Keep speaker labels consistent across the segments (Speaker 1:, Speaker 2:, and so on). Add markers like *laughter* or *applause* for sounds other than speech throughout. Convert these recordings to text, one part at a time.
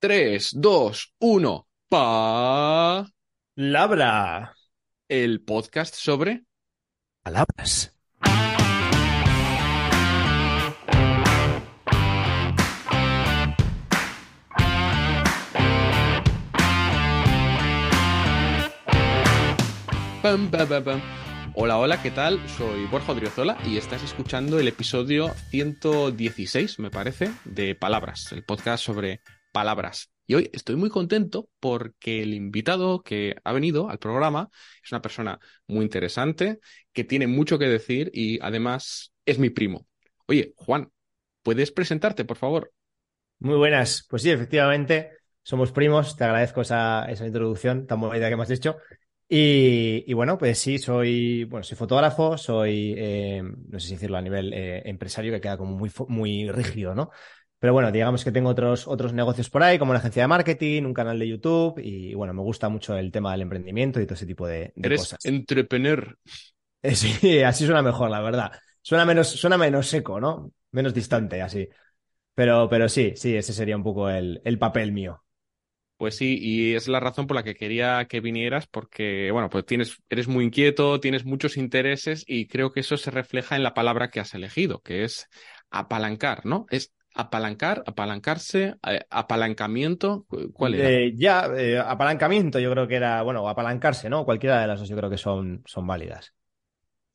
Speaker 1: 3, 2, 1. Pa.
Speaker 2: Labra.
Speaker 1: El podcast sobre
Speaker 2: Palabras.
Speaker 1: Pam, pam, pam, pam. Hola, hola, ¿qué tal? Soy Borja Odriozola y estás escuchando el episodio 116, me parece, de Palabras, el podcast sobre palabras. Y hoy estoy muy contento porque el invitado que ha venido al programa es una persona muy interesante, que tiene mucho que decir y además es mi primo. Oye, Juan, ¿puedes presentarte, por favor?
Speaker 2: Muy buenas. Pues sí, efectivamente, somos primos. Te agradezco esa, esa introducción tan bonita que me has hecho. Y, bueno, pues sí, soy, bueno, soy fotógrafo, soy, eh, no sé si decirlo a nivel eh, empresario, que queda como muy, muy rígido, ¿no? Pero bueno, digamos que tengo otros, otros negocios por ahí, como una agencia de marketing, un canal de YouTube, y bueno, me gusta mucho el tema del emprendimiento y todo ese tipo de, de
Speaker 1: Eres
Speaker 2: cosas.
Speaker 1: entrepreneur.
Speaker 2: Eh, Sí, *laughs* así suena mejor, la verdad. Suena menos, suena menos seco, ¿no? Menos distante, así. Pero, pero sí, sí, ese sería un poco el, el papel mío.
Speaker 1: Pues sí, y es la razón por la que quería que vinieras, porque, bueno, pues tienes, eres muy inquieto, tienes muchos intereses y creo que eso se refleja en la palabra que has elegido, que es apalancar, ¿no? Es apalancar, apalancarse, eh, apalancamiento, ¿cu- ¿cuál era?
Speaker 2: Eh, ya, eh, apalancamiento, yo creo que era, bueno, apalancarse, ¿no? Cualquiera de las dos yo creo que son, son válidas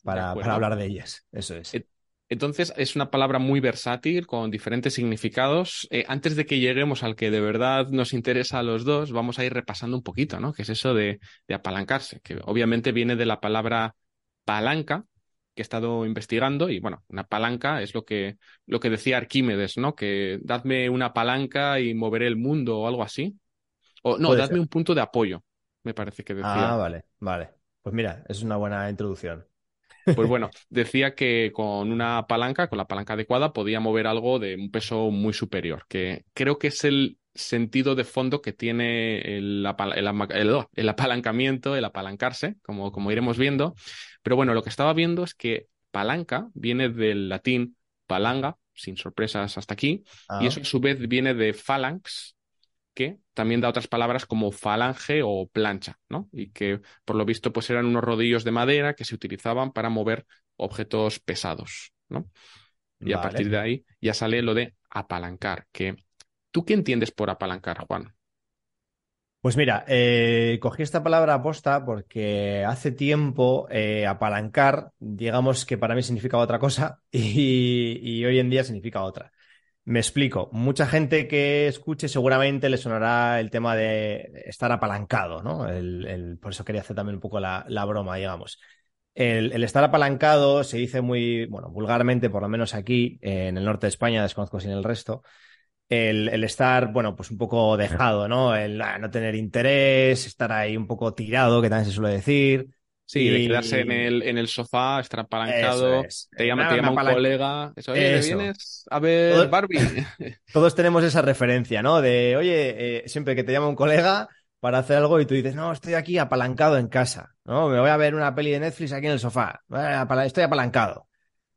Speaker 2: para, para hablar de ellas. Eso es.
Speaker 1: Entonces, es una palabra muy versátil, con diferentes significados. Eh, antes de que lleguemos al que de verdad nos interesa a los dos, vamos a ir repasando un poquito, ¿no? Que es eso de, de apalancarse, que obviamente viene de la palabra palanca, que he estado investigando, y bueno, una palanca es lo que, lo que decía Arquímedes, ¿no? Que dadme una palanca y moveré el mundo o algo así. O no,
Speaker 2: Puede
Speaker 1: dadme
Speaker 2: ser.
Speaker 1: un punto de apoyo, me parece que decía.
Speaker 2: Ah, vale, vale. Pues mira, es una buena introducción.
Speaker 1: Pues bueno, *laughs* decía que con una palanca, con la palanca adecuada, podía mover algo de un peso muy superior, que creo que es el sentido de fondo que tiene el, oh, el apalancamiento, el apalancarse, como, como iremos viendo. Pero bueno, lo que estaba viendo es que palanca viene del latín palanga, sin sorpresas hasta aquí, y
Speaker 2: Ah,
Speaker 1: eso a su vez viene de phalanx, que también da otras palabras como falange o plancha, ¿no? Y que por lo visto pues eran unos rodillos de madera que se utilizaban para mover objetos pesados, ¿no? Y a partir de ahí ya sale lo de apalancar, que ¿tú qué entiendes por apalancar, Juan?
Speaker 2: Pues mira, eh, cogí esta palabra aposta porque hace tiempo eh, apalancar, digamos que para mí significaba otra cosa *laughs* y, hoy en día significa otra. Me explico. Mucha gente que escuche seguramente le sonará el tema de estar apalancado, ¿no? Por eso quería hacer también un poco la, broma, digamos. El, el estar apalancado se dice muy, bueno, vulgarmente, por lo menos aquí, en el norte de España, desconozco si en el resto, el, el estar, bueno, pues un poco dejado, ¿no? El ah, no tener interés, estar ahí un poco tirado, que también se suele decir.
Speaker 1: Sí, de quedarse en el, en el sofá, estar apalancado,
Speaker 2: es.
Speaker 1: te llama, te llama un colega, eso, oye,
Speaker 2: Eso.
Speaker 1: ¿vienes a ver
Speaker 2: Todo-
Speaker 1: Barbie? *laughs*
Speaker 2: Todos tenemos esa referencia, ¿no? De, oye, eh, siempre que te llama un colega para hacer algo y tú dices, no, estoy aquí apalancado en casa, ¿no? Me voy a ver una peli de Netflix aquí en el sofá, Eh, estoy apalancado.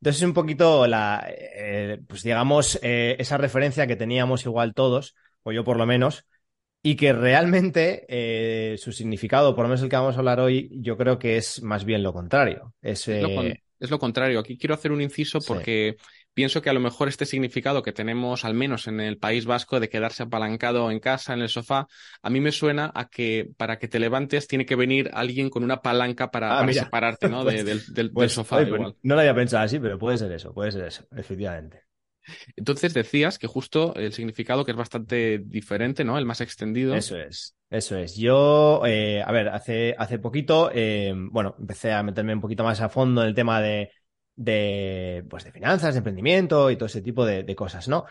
Speaker 2: Entonces es un poquito la, eh, pues digamos, eh, esa referencia que teníamos igual todos, o yo por lo menos, y que realmente eh, su significado, por lo menos el que vamos a hablar hoy, yo creo que es más bien lo contrario. Es,
Speaker 1: Es lo, con- es lo contrario. Aquí quiero hacer un inciso
Speaker 2: Sí.
Speaker 1: Pienso que a lo mejor este significado que tenemos, al menos en el País Vasco, de quedarse apalancado en casa, en el sofá, a mí me suena a que para que te levantes tiene que venir alguien con una palanca para,
Speaker 2: Ah,
Speaker 1: para separarte, ¿no? *laughs*
Speaker 2: Pues-
Speaker 1: de- del, del- del
Speaker 2: pues,
Speaker 1: sofá.
Speaker 2: oye,
Speaker 1: igual.
Speaker 2: no lo había pensado así, pero puede ser eso, puede ser eso, efectivamente.
Speaker 1: Entonces decías que justo el significado que es bastante diferente, ¿no? El más extendido.
Speaker 2: Eso es, eso es. Yo, eh, a ver, hace, hace poquito, eh, bueno, empecé a meterme un poquito más a fondo en el tema de, de, pues de finanzas, de emprendimiento y todo ese tipo de, de cosas, ¿no?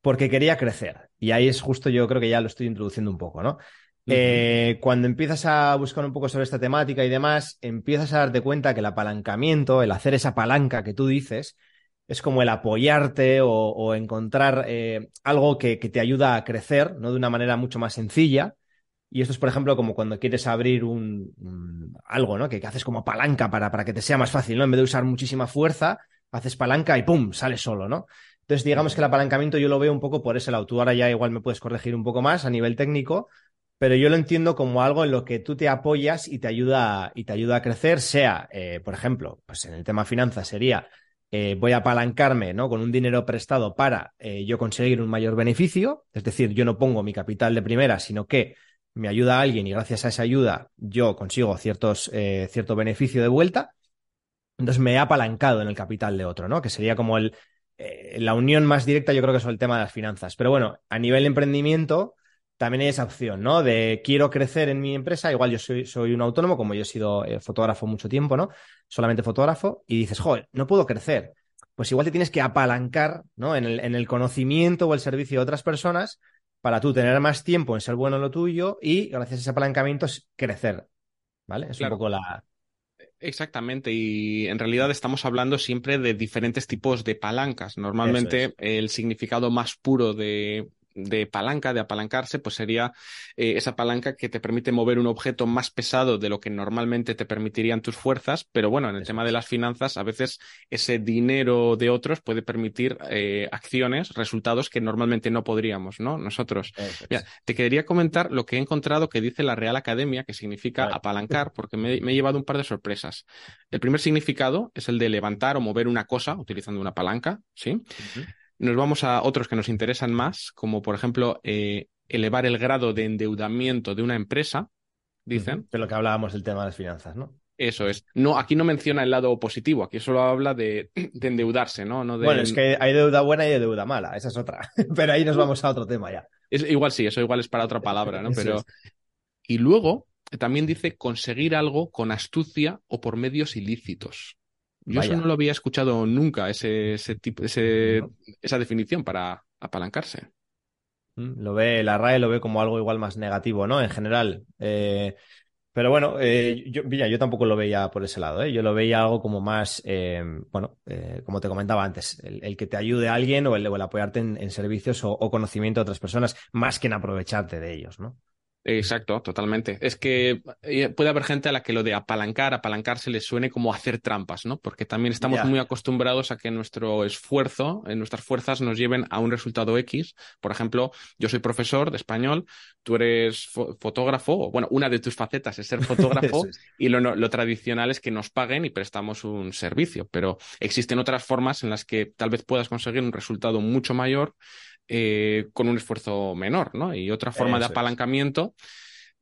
Speaker 2: Porque quería crecer. Y ahí es justo, yo creo que ya lo estoy introduciendo un poco, ¿no? Eh, cuando empiezas a buscar un poco sobre esta temática y demás, empiezas a darte cuenta que el apalancamiento, el hacer esa palanca que tú dices, es como el apoyarte o, o encontrar eh, algo que, que te ayuda a crecer, ¿no? De una manera mucho más sencilla. Y esto es, por ejemplo, como cuando quieres abrir un, un- algo, ¿no? Que, que haces como palanca para, para que te sea más fácil, ¿no? En vez de usar muchísima fuerza, haces palanca y ¡pum! sale solo, ¿no? Entonces, digamos que el apalancamiento yo lo veo un poco por ese lado. Tú ahora ya igual me puedes corregir un poco más a nivel técnico, pero yo lo entiendo como algo en lo que tú te apoyas y te ayuda, y te ayuda a crecer, sea, eh, por ejemplo, pues en el tema finanzas sería eh, voy a apalancarme ¿no? con un dinero prestado para eh, yo conseguir un mayor beneficio, es decir, yo no pongo mi capital de primera, sino que me ayuda a alguien y gracias a esa ayuda yo consigo ciertos, eh, cierto beneficio de vuelta. Entonces me he apalancado en el capital de otro, ¿no? Que sería como el, la unión más directa, yo creo que es el tema de las finanzas. Pero bueno, a nivel de emprendimiento, también hay esa opción, ¿no? De quiero crecer en mi empresa, igual yo soy, soy un autónomo, como yo he sido eh, fotógrafo mucho tiempo, ¿no? Solamente fotógrafo, y dices, joder, no puedo crecer. Pues igual te tienes que apalancar, ¿no? En el, en el conocimiento o el servicio de otras personas para tú tener más tiempo en ser bueno en lo tuyo y gracias a ese apalancamiento crecer, ¿vale? Es un poco la,
Speaker 1: Exactamente, y en realidad estamos hablando siempre de diferentes tipos de palancas. Normalmente el significado más puro de de palanca, de apalancarse, pues sería eh, esa palanca que te permite mover un objeto más pesado de lo que normalmente te permitirían tus fuerzas, pero bueno, en el tema de las finanzas, a veces ese dinero de otros puede permitir eh, acciones, resultados que normalmente no podríamos, ¿no? Nosotros. te quería comentar lo que he encontrado que dice la Real Academia, que significa apalancar, porque me, he llevado un par de sorpresas. El primer significado es el de levantar o mover una cosa utilizando una palanca, ¿sí? Nos vamos a otros que nos interesan más, como por ejemplo eh, elevar el grado de endeudamiento de una empresa, dicen.
Speaker 2: De lo que hablábamos del tema de las finanzas, ¿no?
Speaker 1: Eso es. No, aquí no menciona el lado positivo, aquí solo habla de, endeudarse, ¿no? no
Speaker 2: Bueno, es que hay deuda buena y hay deuda mala, esa es otra. *laughs* Pero ahí nos vamos a otro tema ya.
Speaker 1: Es, igual sí, eso igual es para otra palabra, ¿no? *laughs* Pero. Y luego también dice conseguir algo con astucia o por medios ilícitos. Yo eso no lo había escuchado nunca, ese, ese tipo, ese, esa definición para apalancarse.
Speaker 2: Mm, lo ve, la RAE lo ve como algo igual más negativo, ¿no? En general. Eh, pero bueno, eh, yo, yo tampoco lo veía por ese lado, ¿eh? Yo lo veía algo como más, eh, bueno, como te comentaba antes, el, que te ayude a alguien o el, apoyarte en, servicios o, o, conocimiento de otras personas, más que en aprovecharte de ellos, ¿no?
Speaker 1: Exacto, totalmente. Es que eh, puede haber gente a la que lo de apalancar, apalancarse le suene como hacer trampas, ¿no? Porque también estamos muy acostumbrados a que nuestro esfuerzo, en nuestras fuerzas nos lleven a un resultado X. Por ejemplo, yo soy profesor de español, tú eres fotógrafo, bueno, una de tus facetas es ser *laughs* fotógrafo y lo, lo tradicional es que nos paguen y prestamos un servicio, pero existen otras formas en las que tal vez puedas conseguir un resultado mucho mayor eh, con un esfuerzo menor, ¿no? Y otra forma de apalancamiento.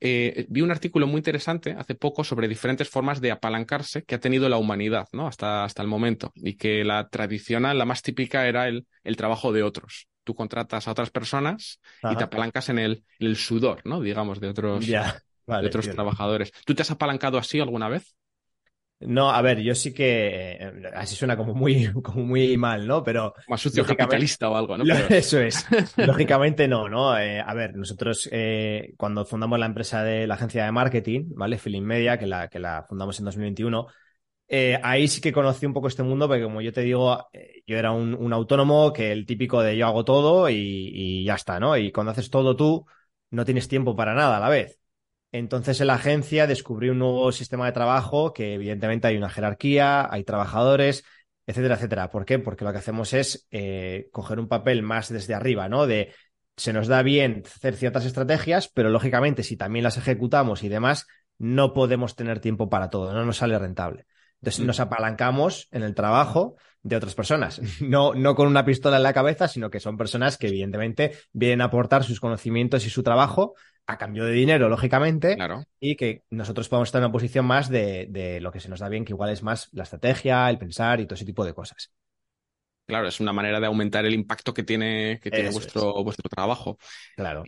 Speaker 1: Eh, vi un artículo muy interesante hace poco sobre diferentes formas de apalancarse que ha tenido la humanidad, ¿no? Hasta, hasta el momento. Y que la tradicional, la más típica, era el, el trabajo de otros. Tú contratas a otras personas y te apalancas en el, el, sudor, ¿no? Digamos, de otros, de otros trabajadores. ¿Tú te has apalancado así alguna vez?
Speaker 2: No, a ver, yo sí que eh, así suena como muy, *laughs* como muy mal, ¿no? Pero
Speaker 1: más sucio capitalista o algo, ¿no? *laughs*
Speaker 2: Eso es. lógicamente no, ¿no? Eh, a ver, nosotros eh, cuando fundamos la empresa de la agencia de marketing, ¿vale? Feeling Media, que la, que la fundamos en 2021, ahí sí que conocí un poco este mundo, porque como yo te digo, yo era un, un autónomo que el típico de yo hago todo y, y ya está, ¿no? Y cuando haces todo tú, no tienes tiempo para nada a la vez. Entonces en la agencia descubrí un nuevo sistema de trabajo que evidentemente hay una jerarquía, hay trabajadores, etcétera, etcétera. ¿Por qué? Porque lo que hacemos es eh, coger un papel más desde arriba, ¿no? De se nos da bien hacer ciertas estrategias, pero lógicamente si también las ejecutamos y demás, no podemos tener tiempo para todo, no nos sale rentable. Entonces mm. nos apalancamos en el trabajo de otras personas, *laughs* no, no con una pistola en la cabeza, sino que son personas que evidentemente vienen a aportar sus conocimientos y su trabajo a cambio de dinero, lógicamente, y que nosotros podamos estar en una posición más de, lo que se nos da bien, que igual es más la estrategia, el pensar y todo ese tipo de cosas.
Speaker 1: Claro, es una manera de aumentar el impacto que tiene, que tiene vuestro, vuestro trabajo.
Speaker 2: Claro.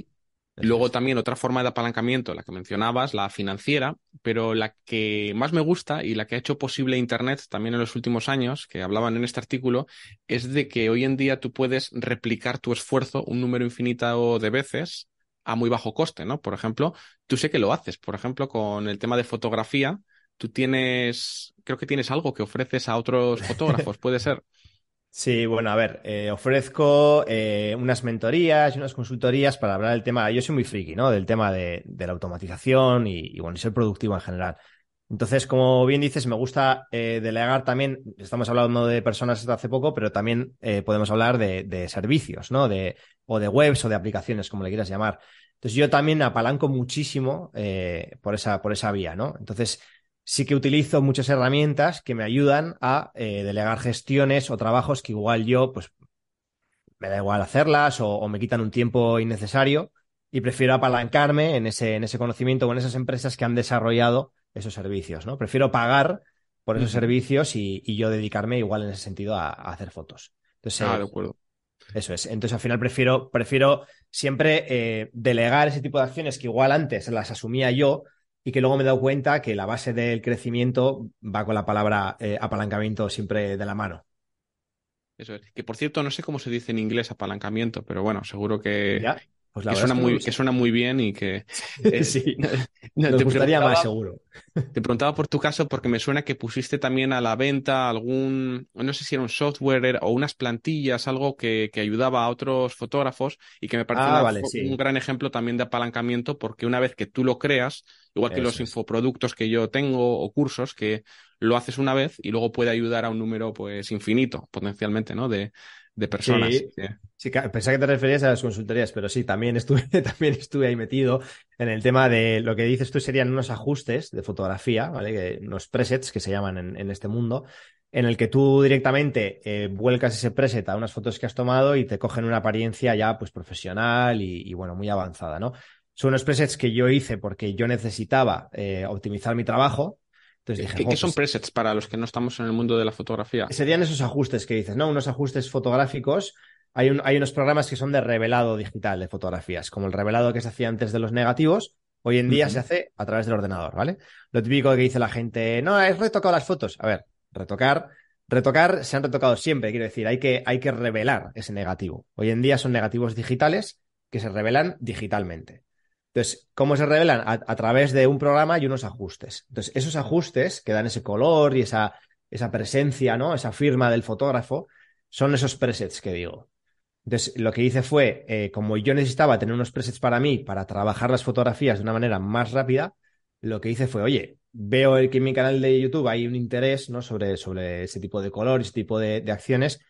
Speaker 1: Luego también otra forma de apalancamiento, la que mencionabas, la financiera, pero la que más me gusta y la que ha hecho posible Internet también en los últimos años, que hablaban en este artículo, es de que hoy en día tú puedes replicar tu esfuerzo un número infinito de veces a muy bajo coste, ¿no? Por ejemplo, tú sé que lo haces, por ejemplo, con el tema de fotografía, tú tienes, creo que tienes algo que ofreces a otros fotógrafos, *laughs* ¿puede ser?
Speaker 2: Sí, bueno, a ver, eh, ofrezco eh, unas mentorías y unas consultorías para hablar del tema, yo soy muy friki, ¿no? Del tema de, la automatización y, y, bueno, ser productivo en general. Entonces, como bien dices, me gusta eh, delegar también, estamos hablando de personas hasta hace poco, pero también podemos hablar de, de, servicios, ¿no? De, o de webs o de aplicaciones, como le quieras llamar. Entonces, yo también apalanco muchísimo por, esa, por esa vía, ¿no? Entonces, sí que utilizo muchas herramientas que me ayudan a delegar gestiones o trabajos que igual yo, pues, me da igual hacerlas o, o me quitan un tiempo innecesario y prefiero apalancarme en ese, en ese conocimiento o en esas empresas que han desarrollado esos servicios, ¿no? Prefiero pagar por esos servicios y, y, yo dedicarme igual en ese sentido a, a hacer fotos. Entonces,
Speaker 1: ah, de acuerdo.
Speaker 2: Eso es. Entonces, al final prefiero, prefiero siempre eh, delegar ese tipo de acciones que igual antes las asumía yo y que luego me he dado cuenta que la base del crecimiento va con la palabra eh, apalancamiento siempre de la mano.
Speaker 1: Eso es. Que por cierto, no sé cómo se dice en inglés apalancamiento, pero bueno, seguro que,
Speaker 2: ¿Ya? Pues
Speaker 1: que, suena muy, que suena muy bien y que... *laughs*
Speaker 2: Eh, sí, *laughs* no, te gustaría más seguro.
Speaker 1: Te preguntaba por tu caso porque me suena que pusiste también a la venta algún, no sé si era un software o unas plantillas, algo que, que ayudaba a otros fotógrafos y que me parece
Speaker 2: ah,
Speaker 1: una,
Speaker 2: vale, sí.
Speaker 1: un gran ejemplo también de apalancamiento porque una vez que tú lo creas, igual que
Speaker 2: Eso
Speaker 1: los
Speaker 2: es.
Speaker 1: infoproductos que yo tengo o cursos, que lo haces una vez y luego puede ayudar a un número pues infinito potencialmente, ¿no? De, de personas.
Speaker 2: Sí. Sí, pensaba que te referías a las consultorías, pero sí, también estuve, *laughs* también estuve ahí metido en el tema de lo que dices tú serían unos ajustes de fotografía, ¿vale? Que, unos presets que se llaman en, en este mundo, en el que tú directamente eh, vuelcas ese preset a unas fotos que has tomado y te cogen una apariencia ya pues profesional y, y, bueno, muy avanzada, ¿no? Son unos presets que yo hice porque yo necesitaba eh, optimizar mi trabajo. Entonces dije,
Speaker 1: ¿Qué,
Speaker 2: "Jo,
Speaker 1: qué son
Speaker 2: pues,
Speaker 1: presets para los que no estamos en el mundo de la fotografía?
Speaker 2: serían esos ajustes que dices, ¿no? Unos ajustes fotográficos. Hay, un, hay unos programas que son de revelado digital de fotografías, como el revelado que se hacía antes de los negativos, hoy en día se hace a través del ordenador, ¿vale? Lo típico que dice la gente, no, he retocado las fotos. A ver, retocar, retocar se han retocado siempre, quiero decir, hay que, hay que revelar ese negativo. Hoy en día son negativos digitales que se revelan digitalmente. Entonces, ¿cómo se revelan? A, través de un programa y unos ajustes. Entonces, esos ajustes que dan ese color y esa, esa presencia, ¿no? Esa firma del fotógrafo, son esos presets que digo. Entonces, lo que hice fue, eh, como yo necesitaba tener unos presets para mí, para trabajar las fotografías de una manera más rápida, lo que hice fue, oye, veo que en mi canal de YouTube hay un interés, ¿no? Sobre, sobre ese tipo de color, ese tipo de, de acciones,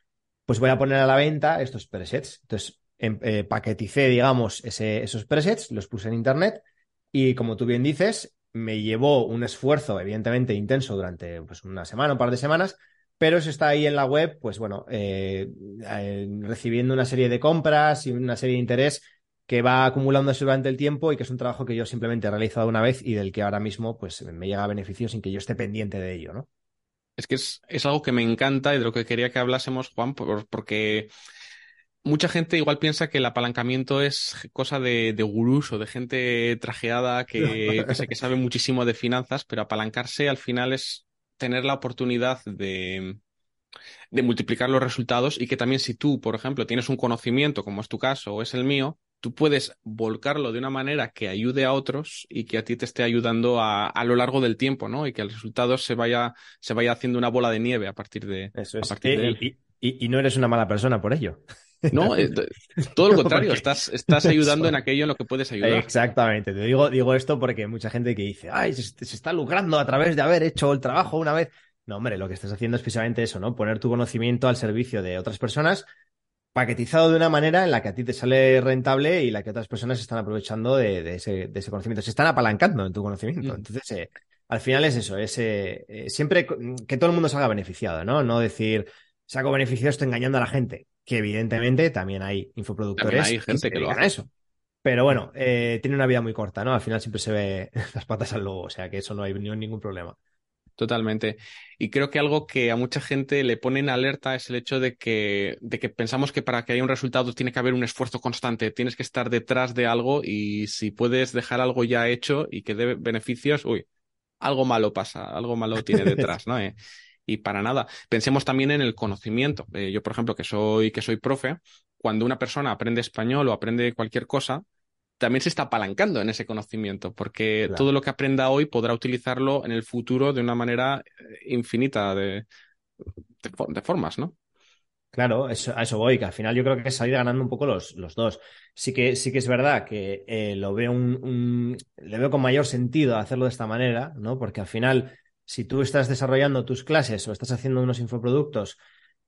Speaker 2: pues voy a poner a la venta estos presets. Entonces, eh, paqueticé, digamos, ese- esos presets, los puse en internet y como tú bien dices, me llevó un esfuerzo, evidentemente, intenso durante pues, una semana, un par de semanas, pero eso está ahí en la web, pues bueno, eh, eh, recibiendo una serie de compras y una serie de interés que va acumulándose durante el tiempo y que es un trabajo que yo simplemente he realizado una vez y del que ahora mismo pues me llega a beneficio sin que yo esté pendiente de ello, ¿no?
Speaker 1: Es que es, es algo que me encanta y de lo que quería que hablásemos, Juan, por- porque mucha gente igual piensa que el apalancamiento es cosa de, de gurús o de gente trajeada que, *laughs* que, sé que sabe muchísimo de finanzas, pero apalancarse al final es tener la oportunidad de, de multiplicar los resultados y que también si tú, por ejemplo, tienes un conocimiento, como es tu caso o es el mío, tú puedes volcarlo de una manera que ayude a otros y que a ti te esté ayudando a, a lo largo del tiempo, ¿no? Y que el resultado se vaya, se vaya haciendo una bola de nieve a partir de,
Speaker 2: Eso
Speaker 1: a partir de
Speaker 2: Eh,
Speaker 1: él.
Speaker 2: y, y- y no eres una mala persona por ello.
Speaker 1: No, *laughs* eh, todo lo contrario, estás, estás ayudando en aquello en lo que puedes ayudar.
Speaker 2: Exactamente, te digo, digo esto porque hay mucha gente que dice, ay, se, se está lucrando a través de haber hecho el trabajo una vez. No, hombre, lo que estás haciendo es precisamente eso, ¿no? Poner tu conocimiento al servicio de otras personas, paquetizado de una manera en la que a ti te sale rentable y la que otras personas están aprovechando de, de ese, de ese conocimiento. Se están apalancando en tu conocimiento.
Speaker 1: Mm.
Speaker 2: Entonces, eh, al final es eso, es eh, siempre que todo el mundo salga beneficiado, ¿no? No decir, saco beneficio esto engañando a la gente, que evidentemente también hay infoproductores
Speaker 1: También hay gente
Speaker 2: se
Speaker 1: que lo hace.
Speaker 2: eso. Pero bueno, eh, tiene una vida muy corta, ¿no? Al final siempre se ve *laughs* las patas al lobo, o sea que eso no hay ni- ningún problema.
Speaker 1: Totalmente. Y creo que algo que a mucha gente le pone en alerta es el hecho de que, de que pensamos que para que haya un resultado tiene que haber un esfuerzo constante, tienes que estar detrás de algo y si puedes dejar algo ya hecho y que dé beneficios, uy, algo malo pasa, algo malo tiene *laughs* detrás, ¿no? Eh, y para nada. Pensemos también en el conocimiento. Eh, yo, por ejemplo, que soy, que soy profe, cuando una persona aprende español o aprende cualquier cosa, también se está apalancando en ese conocimiento, porque
Speaker 2: Claro.
Speaker 1: todo lo que aprenda hoy podrá utilizarlo en el futuro de una manera eh, infinita de, de, fo- de formas, ¿no?
Speaker 2: Claro, eso, a eso voy, que al final yo creo que es salir ganando un poco los, los dos. Sí que, sí que es verdad que eh, lo veo un, un, le veo con mayor sentido hacerlo de esta manera, ¿no? Porque al final, si tú estás desarrollando tus clases o estás haciendo unos infoproductos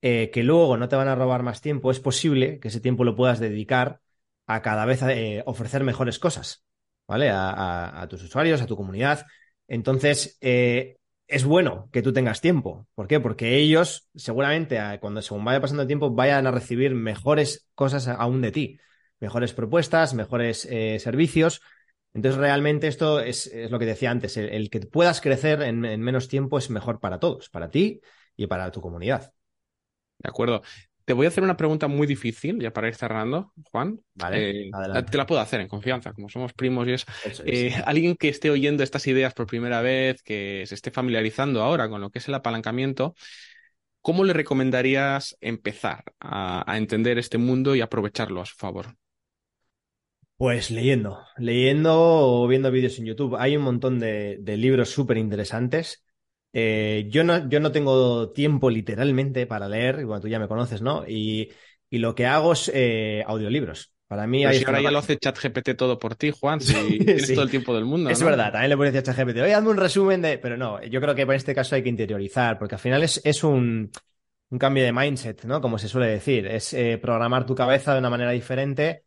Speaker 2: eh, que luego no te van a robar más tiempo, es posible que ese tiempo lo puedas dedicar a cada vez eh, ofrecer mejores cosas, ¿vale? A, tus usuarios, a tu comunidad. Entonces, eh, es bueno que tú tengas tiempo. ¿Por qué? Porque ellos seguramente cuando según vaya pasando el tiempo vayan a recibir mejores cosas aún de ti, mejores propuestas, mejores servicios. Entonces realmente esto es, es, lo que decía antes, el, el que puedas crecer en, en, menos tiempo es mejor para todos, para ti y para tu comunidad.
Speaker 1: De acuerdo. Te voy a hacer una pregunta muy difícil, ya para ir cerrando, Juan.
Speaker 2: Vale,
Speaker 1: eh, te la puedo hacer en confianza, como somos primos y eso. eso es. eh, alguien que esté oyendo estas ideas por primera vez, que se esté familiarizando ahora con lo que es el apalancamiento, ¿cómo le recomendarías empezar a, a entender este mundo y aprovecharlo a su favor?
Speaker 2: Pues leyendo, leyendo o viendo vídeos en YouTube. Hay un montón de, de libros súper interesantes. Eh, yo, no, yo no tengo tiempo literalmente para leer, bueno, tú ya me conoces, ¿no? Y, y lo que hago es eh, audiolibros. Para mí
Speaker 1: Pero si ahora ya lo hace ChatGPT todo por ti, Juan, si *laughs* sí, tienes sí. todo el tiempo del mundo.
Speaker 2: Es
Speaker 1: ¿no?
Speaker 2: verdad, también le puedes decir a ChatGPT, oye, hazme un resumen de. Pero no, yo creo que en este caso hay que interiorizar, porque al final es, es un, un cambio de mindset, ¿no? Como se suele decir. Es eh, programar tu cabeza de una manera diferente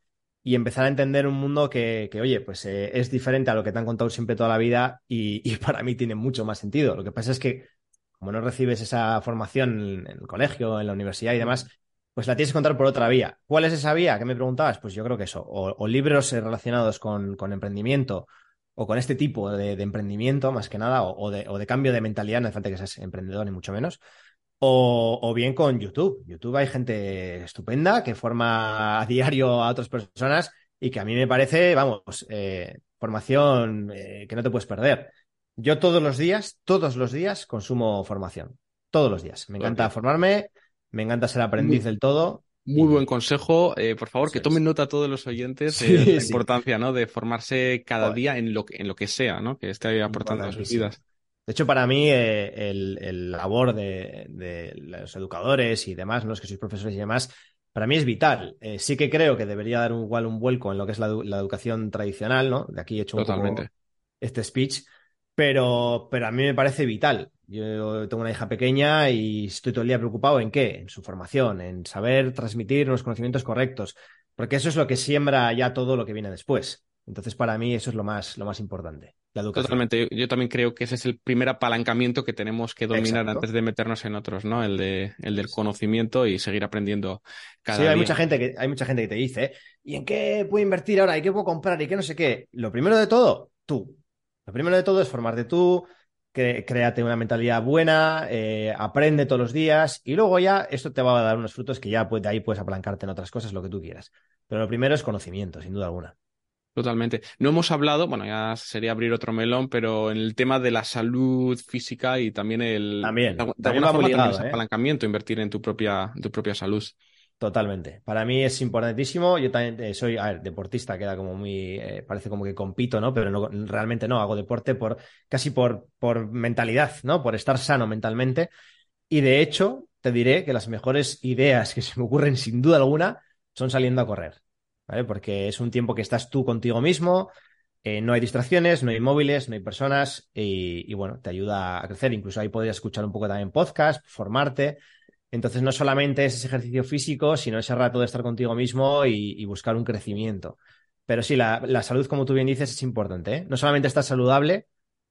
Speaker 2: y empezar a entender un mundo que, oye, pues eh, es diferente a lo que te han contado siempre toda la vida y, *laughs* para mí tiene mucho más sentido. Lo que pasa es que como no recibes esa formación en, el colegio, en la universidad y demás, pues la tienes que contar por otra vía. ¿Cuál es esa vía? ¿Qué me preguntabas? Pues yo creo que eso, o, o libros relacionados con, emprendimiento o con este tipo de, emprendimiento, más que nada, o, o, de, o de cambio de mentalidad, no hace falta que seas emprendedor ni mucho menos, o, o, bien con YouTube. YouTube hay gente estupenda que forma a diario a otras personas y que a mí me parece, vamos, eh, formación eh, que no te puedes perder. Yo todos los días, todos los días consumo formación. Todos los días. Me encanta okay. formarme, me encanta ser aprendiz muy, del todo.
Speaker 1: Muy buen consejo. Eh, por favor, que tomen nota todos los oyentes sí, de la sí. importancia ¿no? de formarse cada Joder. día en lo, en lo que sea, ¿no? que esté aportando a sus vidas.
Speaker 2: De hecho, para mí, eh, el, el, labor de, de, los educadores y demás, los que sois profesores y demás, para mí es vital. Eh, sí que creo que debería dar un, igual un vuelco en lo que es la, la educación tradicional, ¿no? De aquí he hecho un
Speaker 1: Totalmente.
Speaker 2: poco este speech, pero, pero a mí me parece vital. Yo tengo una hija pequeña y estoy todo el día preocupado en qué, en su formación, en saber transmitir los conocimientos correctos, porque eso es lo que siembra ya todo lo que viene después. Entonces, para mí, eso es lo más, lo más importante. La educación.
Speaker 1: Totalmente. Yo, yo, también creo que ese es el primer apalancamiento que tenemos que dominar Exacto. antes de meternos en otros, ¿no? El, de, el del conocimiento y seguir aprendiendo cada
Speaker 2: sí,
Speaker 1: día.
Speaker 2: hay mucha gente que, hay mucha gente que te dice, ¿y en qué puedo invertir ahora? ¿Y qué puedo comprar? ¿Y qué no sé qué? Lo primero de todo, tú. Lo primero de todo es formarte tú, créate una mentalidad buena, eh, aprende todos los días y luego ya esto te va a dar unos frutos que ya pues, de ahí puedes apalancarte en otras cosas, lo que tú quieras. Pero lo primero es conocimiento, sin duda alguna.
Speaker 1: Totalmente. No hemos hablado, bueno, ya sería abrir otro melón, pero en el tema de la salud física y también el
Speaker 2: también,
Speaker 1: de, también alguna forma ligado, es ¿eh? apalancamiento, invertir en tu propia, tu propia salud.
Speaker 2: Totalmente. Para mí es importantísimo. Yo también eh, soy, a ver, deportista, queda como muy, eh, parece como que compito, ¿no? Pero no, realmente no, hago deporte por, casi por, por mentalidad, ¿no? Por estar sano mentalmente. Y de hecho, te diré que las mejores ideas que se me ocurren sin duda alguna son saliendo a correr. ¿Vale? Porque es un tiempo que estás tú contigo mismo, eh, no hay distracciones, no hay móviles, no hay personas y, bueno, te ayuda a crecer. Incluso ahí podrías escuchar un poco también podcast, formarte. Entonces no solamente es ese ejercicio físico, sino ese rato de estar contigo mismo y, buscar un crecimiento. Pero sí, la, la, salud, como tú bien dices, es importante. ¿eh? No solamente estar saludable,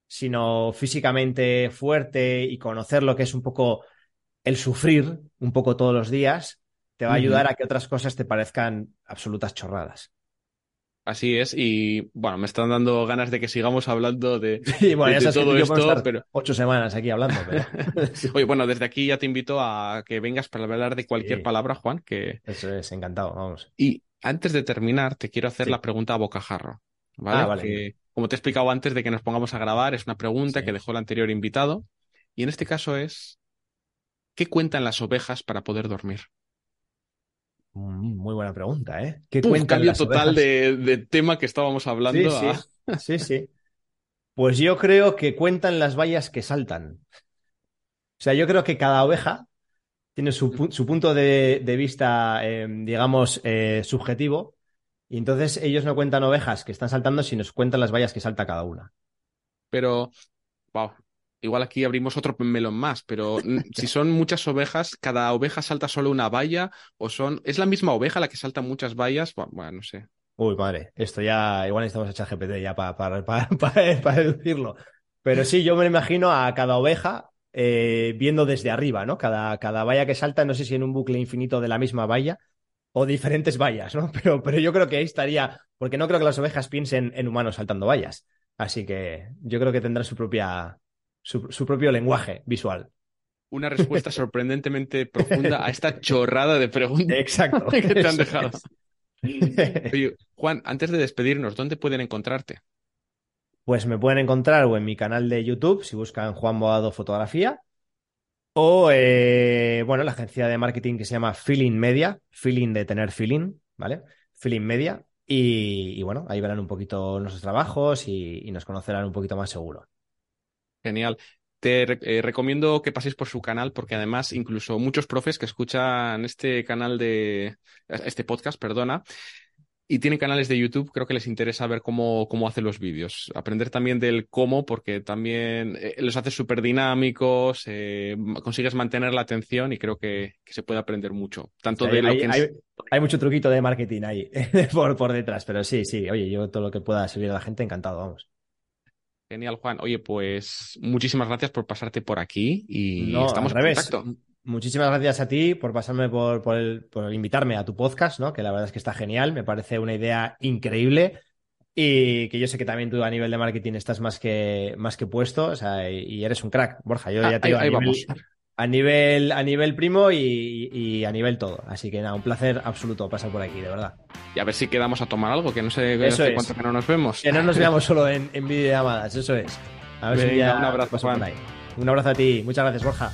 Speaker 2: sino físicamente fuerte y conocer lo que es un poco el sufrir un poco todos los días te va a ayudar uh -huh. a que otras cosas te parezcan absolutas chorradas.
Speaker 1: Así es, y bueno, me están dando ganas de que sigamos hablando de, *laughs*
Speaker 2: sí, bueno,
Speaker 1: de, de todo esto, pero
Speaker 2: ocho semanas aquí hablando. Pero... *laughs*
Speaker 1: Oye, bueno, desde aquí ya te invito a que vengas para hablar de cualquier sí. palabra, Juan, que
Speaker 2: eso es, encantado, vamos.
Speaker 1: Y antes de terminar, te quiero hacer sí. la pregunta a bocajarro, ¿vale?
Speaker 2: Ah, vale.
Speaker 1: Que, como te he explicado antes de que nos pongamos a grabar, es una pregunta que dejó el anterior invitado, y en este caso es ¿qué cuentan las ovejas para poder dormir?
Speaker 2: Mm, muy buena pregunta, ¿eh? ¿Qué
Speaker 1: cuentan cambio total de, de, tema que estábamos hablando.
Speaker 2: Sí, a... sí, sí, sí. Pues yo creo que cuentan las vallas que saltan. O sea, yo creo que cada oveja tiene su, punto de, vista, eh, digamos, eh, subjetivo. Y entonces ellos no cuentan ovejas que están saltando, sino cuentan las vallas que salta cada una.
Speaker 1: Pero, wow, igual aquí abrimos otro melón más, pero *laughs* si son muchas ovejas, cada oveja salta solo una valla o son... ¿Es la misma oveja la que salta muchas vallas? Bueno, no sé.
Speaker 2: Uy, madre, esto ya igual necesitamos echar GPT ya para, para, *laughs* para, deducirlo. Pero sí, yo me imagino a cada oveja eh, viendo desde arriba, ¿no? Cada, cada valla que salta, no sé si en un bucle infinito de la misma valla o diferentes vallas, ¿no? *laughs* Pero, pero yo creo que ahí estaría, porque no creo que las ovejas piensen en humanos saltando vallas. Así que yo creo que tendrá su propia, su, propio lenguaje visual.
Speaker 1: Una respuesta *laughs* sorprendentemente profunda a esta chorrada de preguntas
Speaker 2: Exacto. *laughs*
Speaker 1: que te han dejado. Oye, Juan, antes de despedirnos, ¿dónde pueden encontrarte?
Speaker 2: Pues me pueden encontrar o en mi canal de YouTube, si buscan Juan Boado Fotografía, o, eh, bueno, la agencia de marketing que se llama Feeling Media, feeling de tener feeling, ¿vale? Feeling Media. Y, bueno, ahí verán un poquito nuestros trabajos y, nos conocerán un poquito más seguro.
Speaker 1: Genial. Te eh, recomiendo que paséis por su canal porque además incluso muchos profes que escuchan este canal de este podcast, perdona, y tienen canales de YouTube, creo que les interesa ver cómo, cómo hace los vídeos. Aprender también del cómo, porque también eh, los hace súper dinámicos, eh, consigues mantener la atención y creo que, se puede aprender mucho. Tanto de
Speaker 2: hay, hay, mucho truquito de marketing ahí *laughs* por, por detrás, pero sí, sí, oye, yo todo lo que pueda servir a la gente, encantado, vamos.
Speaker 1: Genial, Juan. Oye, pues muchísimas gracias por pasarte por aquí y estamos en contacto.
Speaker 2: Muchísimas gracias a ti por pasarme por, por, invitarme a tu podcast, ¿no? Que la verdad es que está genial, me parece una idea increíble y que yo sé que también tú a nivel de marketing estás más que, más que puesto, o sea, y eres un crack, Borja. Yo ya te digo,
Speaker 1: ahí, vamos.
Speaker 2: A nivel, a nivel primo y, a nivel todo. Así que nada, un placer absoluto pasar por aquí, de verdad.
Speaker 1: Y a ver si quedamos a tomar algo, que no sé cuánto que no nos vemos.
Speaker 2: Que no nos veamos solo en, en videollamadas, eso es. A ver si
Speaker 1: un abrazo,
Speaker 2: Juan. Un abrazo a ti, muchas gracias, Borja.